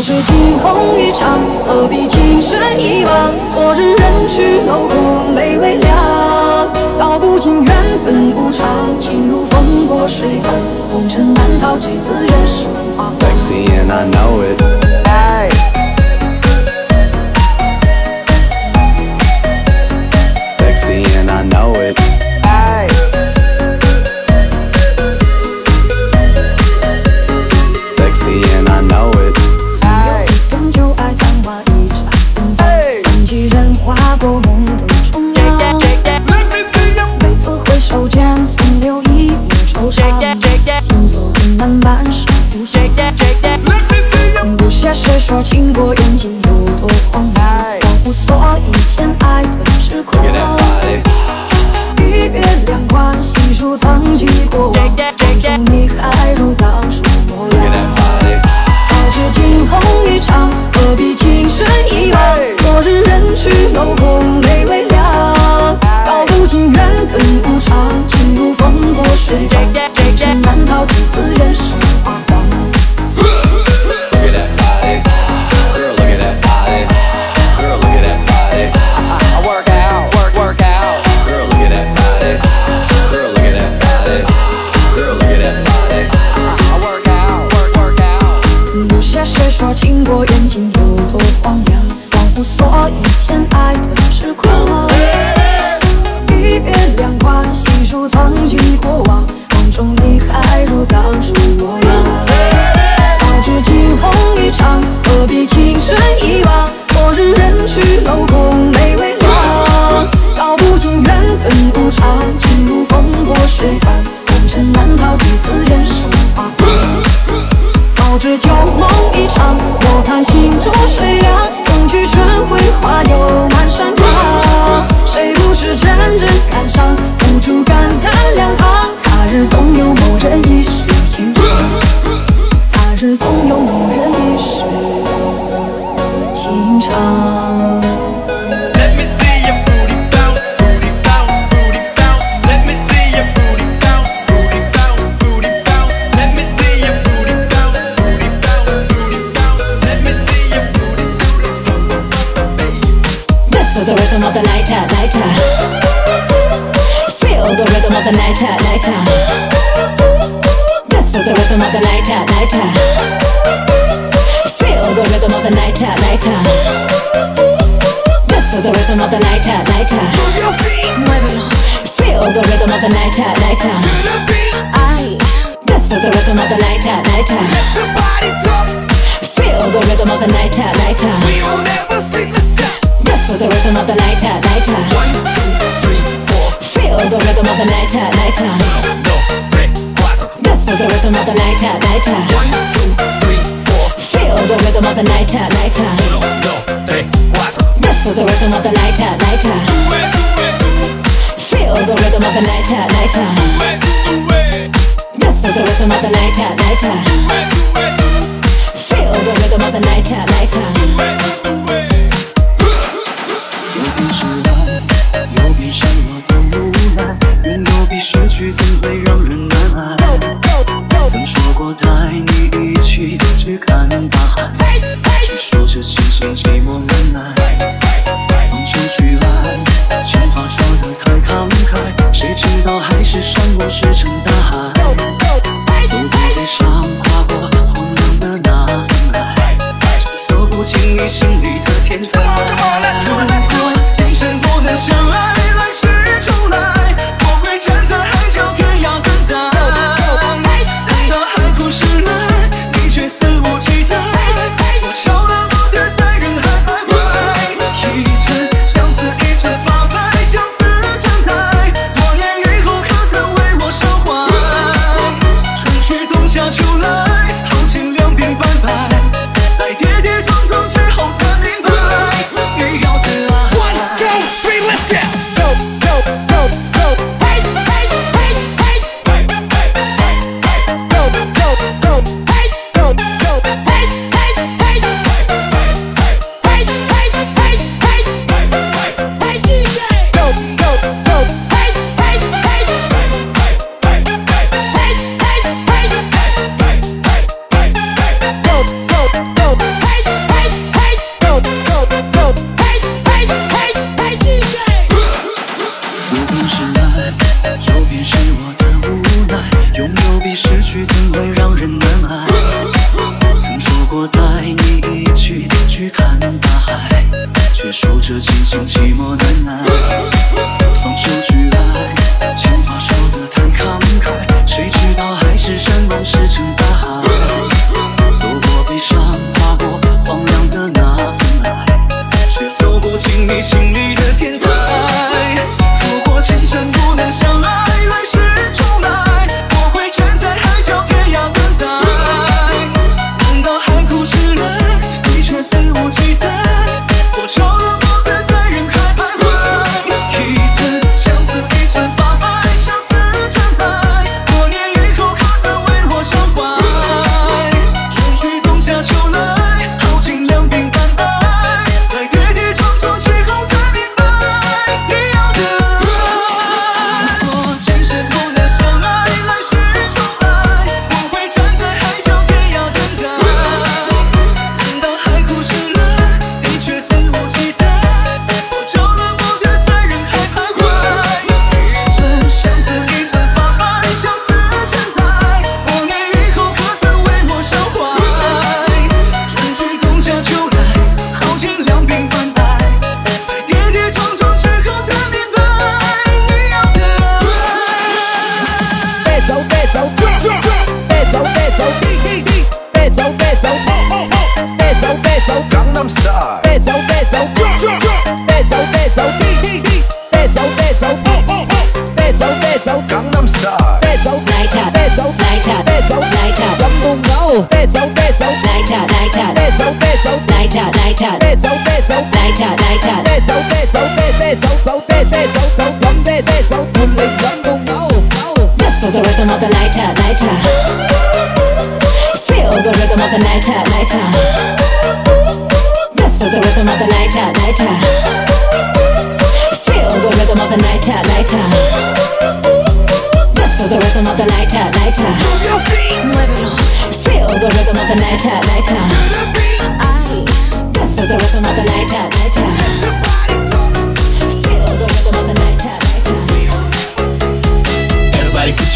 早知惊鸿一场，何必情深一往？昨日人去楼空，泪微凉。道不尽缘分无常，情如风过水淌，红尘难逃几次人世花。黄情有多荒凉，恍惚所以前爱的痴狂。一别两宽，细数曾经过往，梦中你还如当初模样。早知惊鸿一场，何必情深一往？昨日人去楼空，旧梦一场，莫叹心如水 the rhythm of the nighttime, nighttime. Uno, dos, tres, cuatro. This is the rhythm of the night time, night time. One, two, three, four. Feel the rhythm of the nighttime, nighttime. Uno, dos, tres, cuatro. This is the rhythm of the nighttime, nighttime. Sube, sube, sube, Feel the rhythm of the nighttime, nighttime. sube, sube. This is the rhythm of the nighttime, nighttime. Sube, sube, sube, Feel the rhythm of the nighttime, nighttime. sube. 有去怎会让人难挨？曾说过带你一起去看大海，却说这心情寂寞难耐。放出去爱，情话说的太慷慨，谁知道海誓山盟石沉大海。走过悲伤，跨过荒凉的那份爱，却走不进你心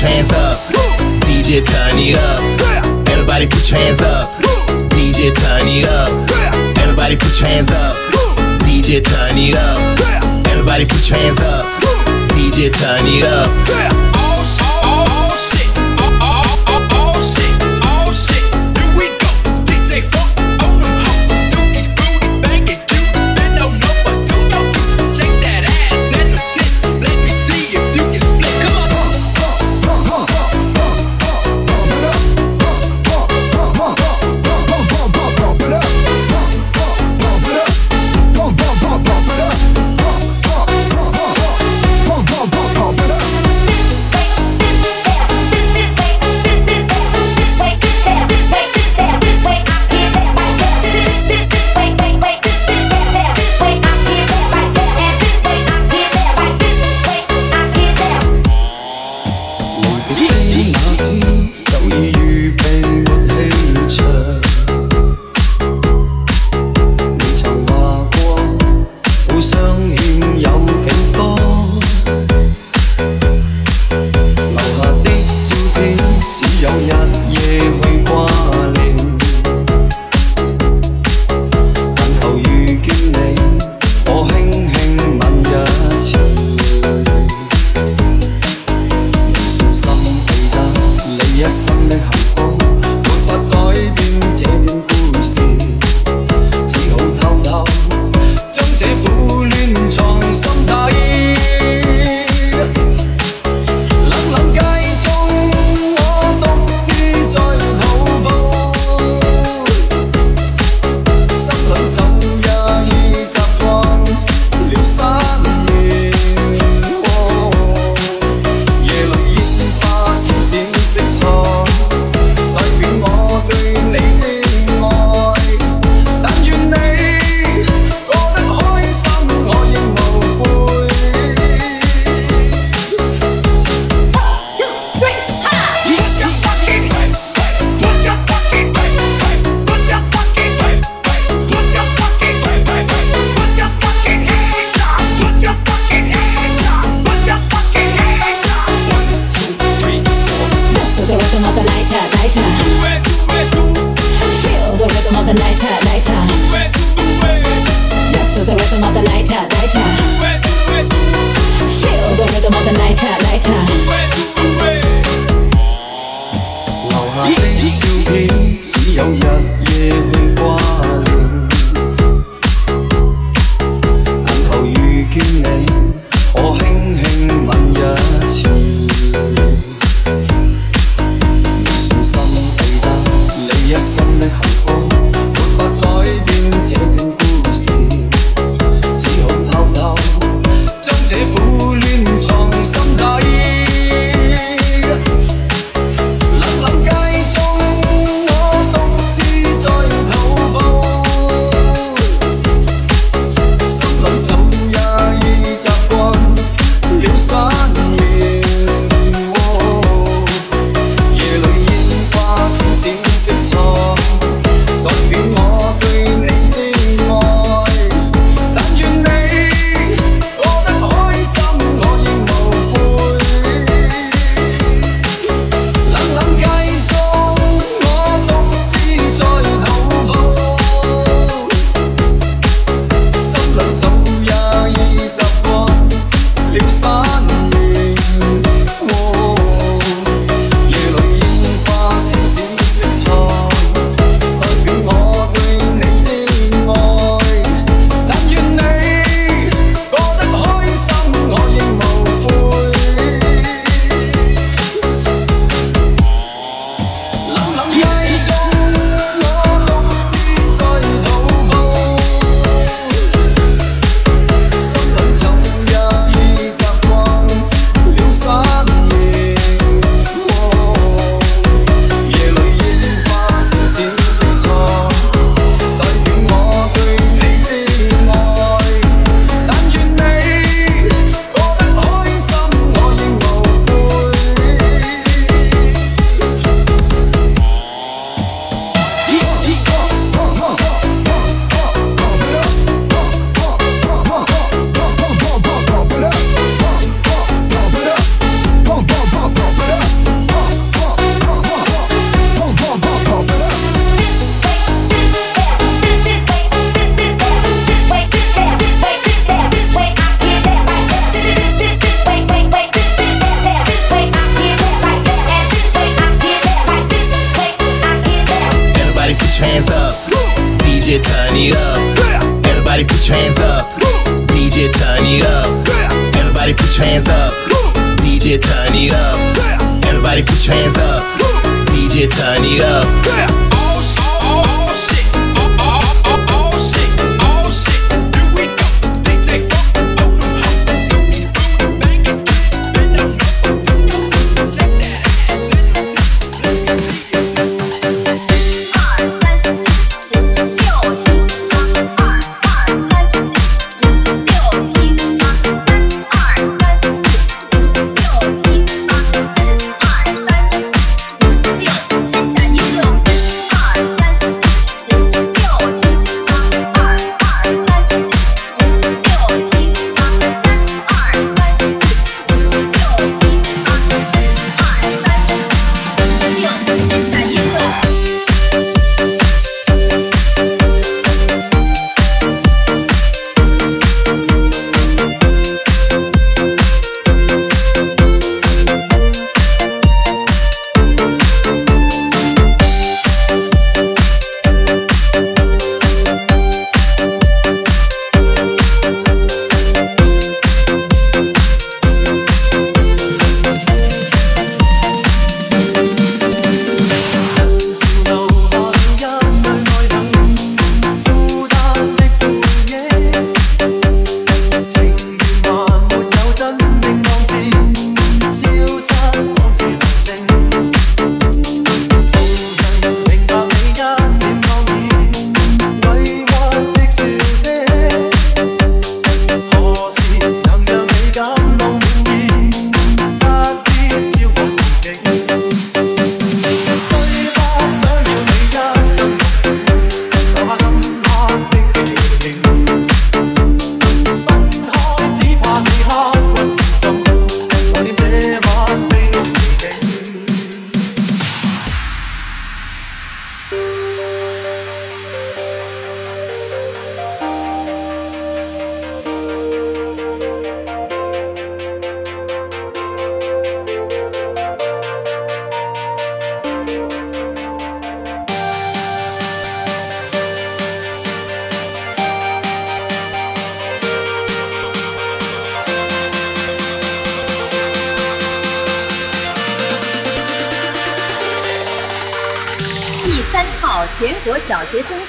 your hands up. DJ, turn it up. Everybody put your hands up. DJ, turn it up. Everybody put your hands up. DJ, turn it up. Everybody put your hands up. DJ, turn it up. Yes, Sunday.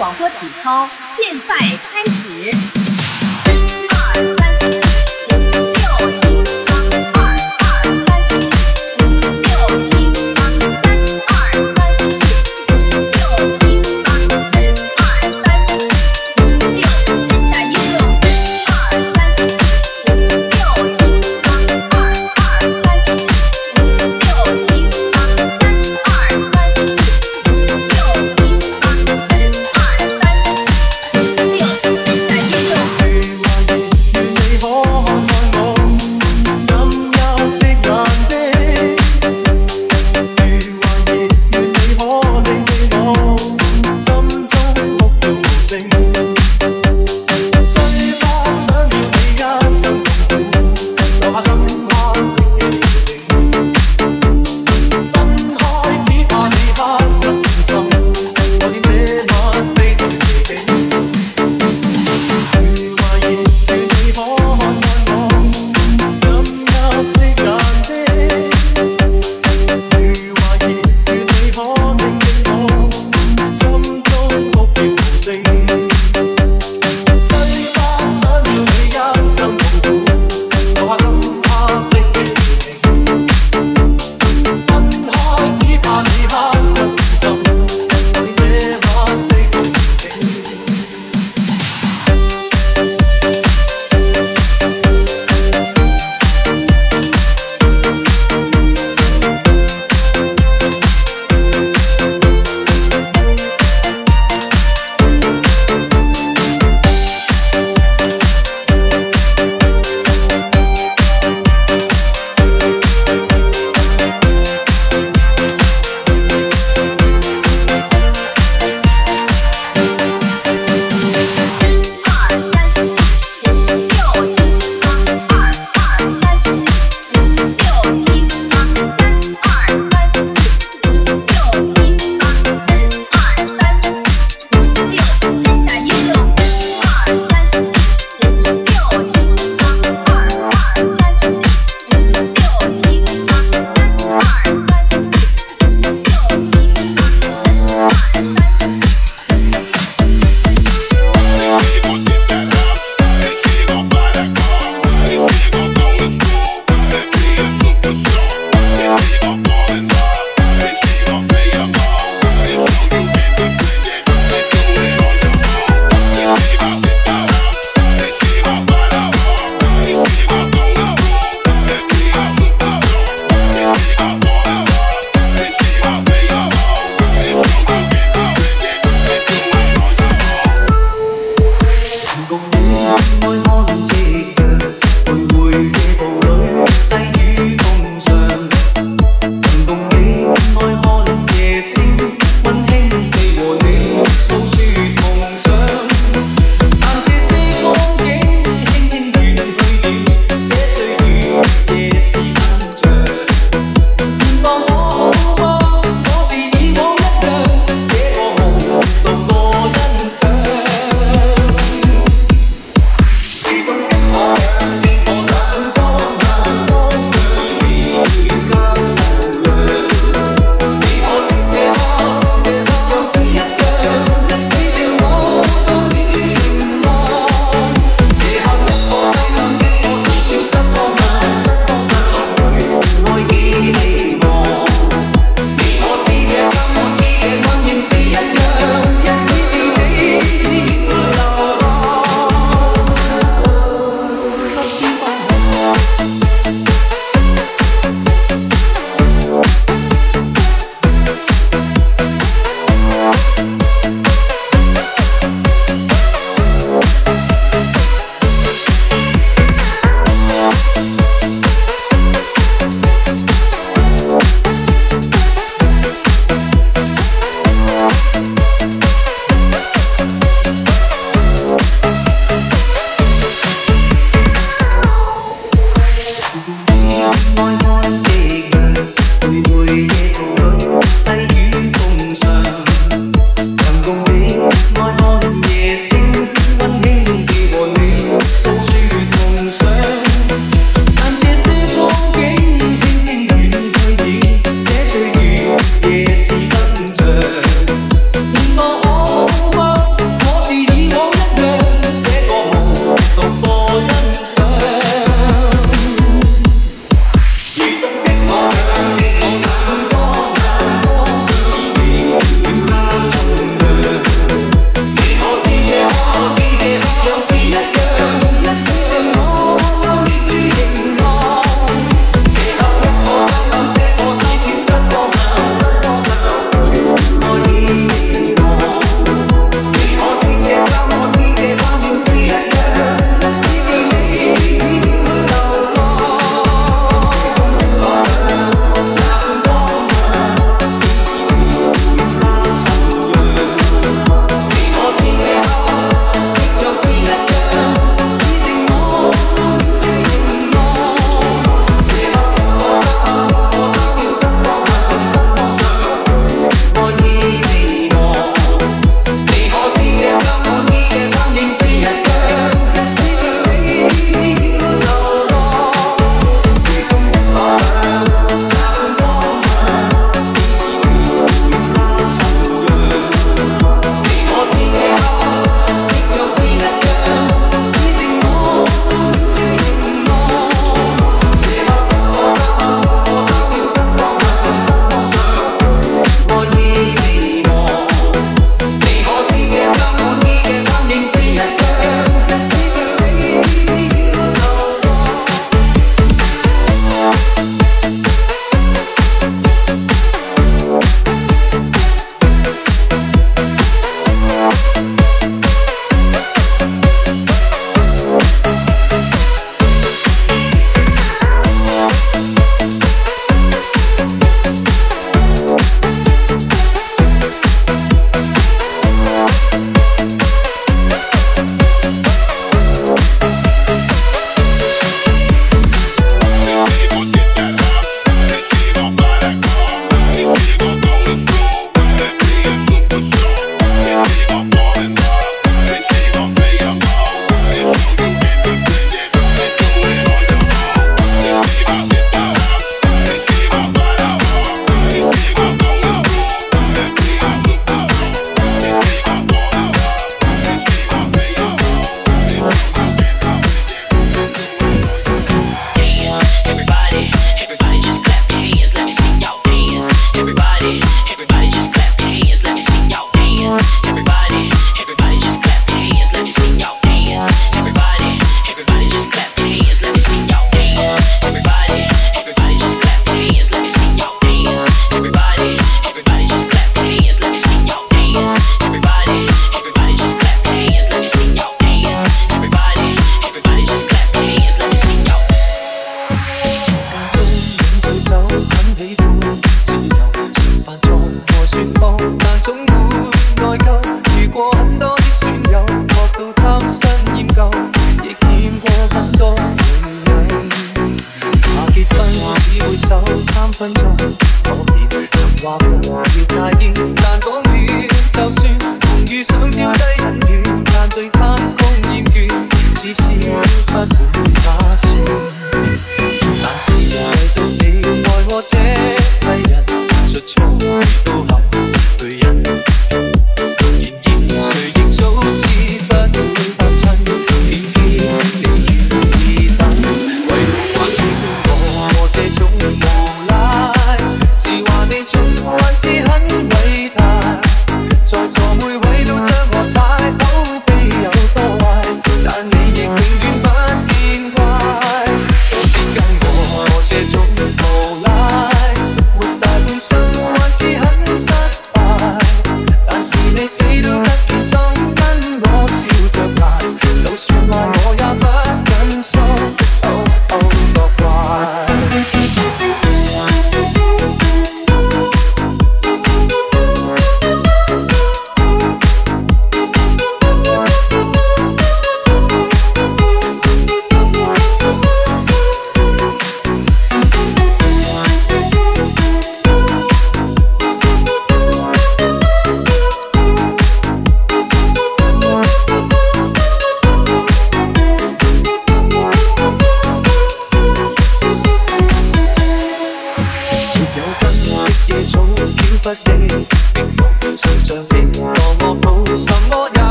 广播体操现在